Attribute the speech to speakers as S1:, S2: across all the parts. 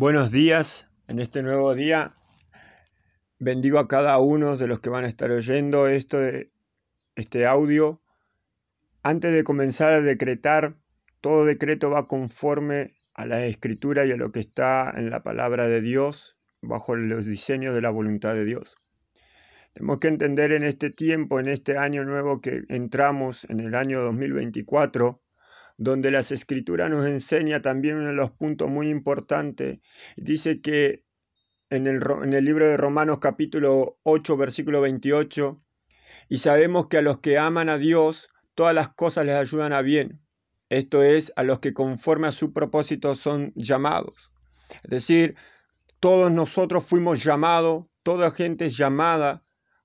S1: Buenos días en este nuevo día. Bendigo a cada uno de los que van a estar oyendo esto este audio. Antes de comenzar a decretar, todo decreto va conforme a la escritura y a lo que está en la palabra de Dios, bajo los diseños de la voluntad de Dios. Tenemos que entender en este tiempo, en este año nuevo que entramos, en el año 2024, donde las escrituras nos enseña también uno de los puntos muy importantes. Dice que en el, en el libro de Romanos capítulo 8, versículo 28, y sabemos que a los que aman a Dios, todas las cosas les ayudan a bien. Esto es, a los que conforme a su propósito son llamados. Es decir, todos nosotros fuimos llamados, toda gente es llamada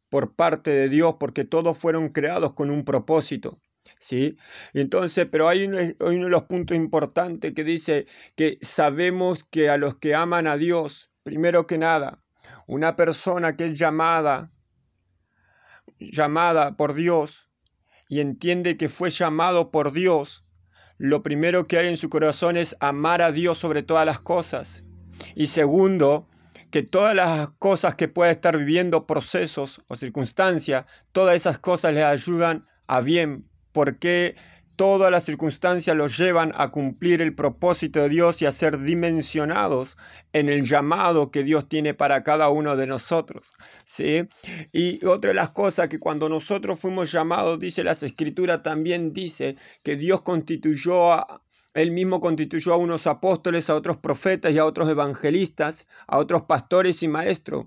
S1: por parte de Dios, porque todos fueron creados con un propósito. ¿Sí? Entonces, pero hay uno, uno de los puntos importantes que dice que sabemos que a los que aman a Dios, primero que nada, una persona que es llamada, llamada por Dios y entiende que fue llamado por Dios, lo primero que hay en su corazón es amar a Dios sobre todas las cosas. Y segundo, que todas las cosas que pueda estar viviendo, procesos o circunstancias, todas esas cosas le ayudan a bien porque todas las circunstancias los llevan a cumplir el propósito de Dios y a ser dimensionados en el llamado que Dios tiene para cada uno de nosotros. ¿sí? Y otra de las cosas que cuando nosotros fuimos llamados, dice las escrituras, también dice que Dios constituyó a, él mismo constituyó a unos apóstoles, a otros profetas y a otros evangelistas, a otros pastores y maestros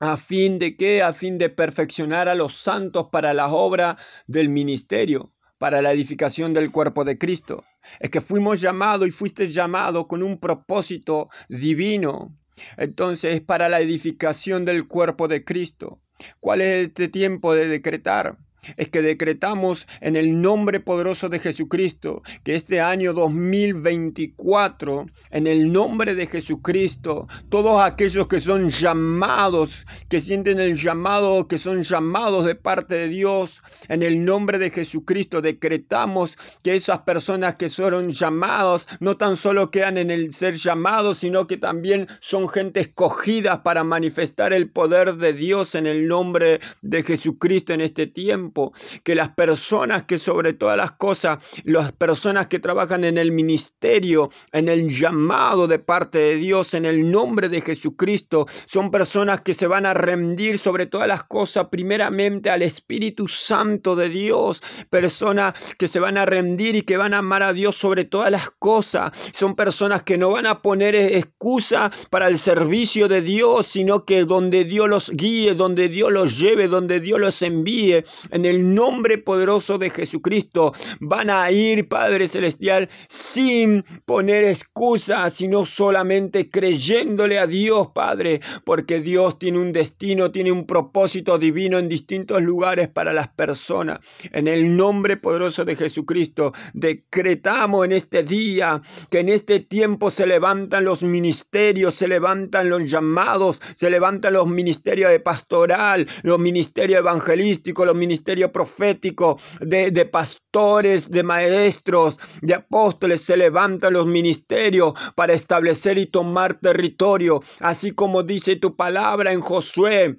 S1: a fin de que, a fin de perfeccionar a los santos para la obra del ministerio, para la edificación del cuerpo de Cristo. Es que fuimos llamados y fuiste llamado con un propósito divino. Entonces, para la edificación del cuerpo de Cristo. ¿Cuál es este tiempo de decretar? Es que decretamos en el nombre poderoso de Jesucristo que este año 2024, en el nombre de Jesucristo, todos aquellos que son llamados, que sienten el llamado, que son llamados de parte de Dios, en el nombre de Jesucristo, decretamos que esas personas que fueron llamados no tan solo quedan en el ser llamados, sino que también son gente escogida para manifestar el poder de Dios en el nombre de Jesucristo en este tiempo que las personas que sobre todas las cosas, las personas que trabajan en el ministerio, en el llamado de parte de Dios, en el nombre de Jesucristo, son personas que se van a rendir sobre todas las cosas, primeramente al Espíritu Santo de Dios, personas que se van a rendir y que van a amar a Dios sobre todas las cosas, son personas que no van a poner excusa para el servicio de Dios, sino que donde Dios los guíe, donde Dios los lleve, donde Dios los envíe, en el nombre poderoso de Jesucristo van a ir, Padre Celestial, sin poner excusas, sino solamente creyéndole a Dios, Padre, porque Dios tiene un destino, tiene un propósito divino en distintos lugares para las personas. En el nombre poderoso de Jesucristo, decretamos en este día que en este tiempo se levantan los ministerios, se levantan los llamados, se levantan los ministerios de pastoral, los ministerios evangelísticos, los ministerios profético, de, de pastores, de maestros, de apóstoles, se levantan los ministerios para establecer y tomar territorio, así como dice tu palabra en Josué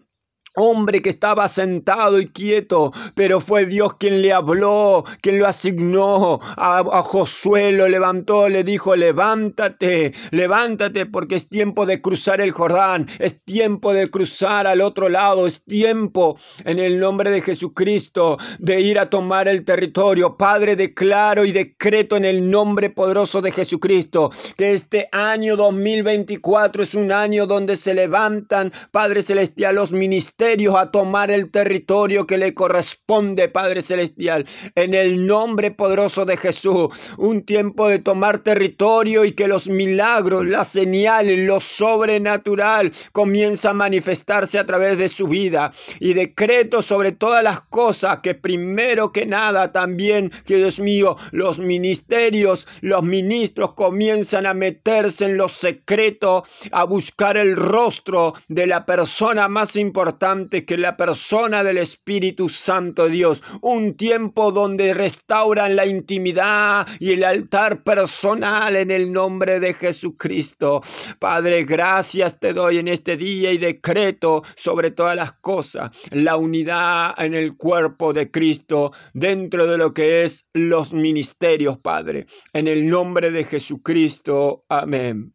S1: hombre que estaba sentado y quieto, pero fue Dios quien le habló, quien lo asignó. A, Josué lo levantó, le dijo, levántate, levántate porque es tiempo de cruzar el Jordán, es tiempo de cruzar al otro lado, es tiempo en el nombre de Jesucristo de ir a tomar el territorio. Padre, declaro y decreto en el nombre poderoso de Jesucristo que este año 2024 es un año donde se levantan, Padre Celestial, los ministerios a tomar el territorio que le corresponde, Padre Celestial, en el nombre poderoso de Jesús. Un tiempo de tomar territorio y que los milagros, las señales, lo sobrenatural comienza a manifestarse a través de su vida. Y decreto sobre todas las cosas que primero que nada también, Dios mío, los ministerios, los ministros comienzan a meterse en lo secreto, a buscar el rostro de la persona más importante que la persona del Espíritu Santo Dios. Un tiempo donde restauran la intimidad y el altar personal en el nombre de Jesucristo. Padre, gracias te doy en este día y decreto sobre todas las cosas la unidad en el cuerpo de Cristo dentro de lo que es los ministerios, Padre. En el nombre de Jesucristo. Amén.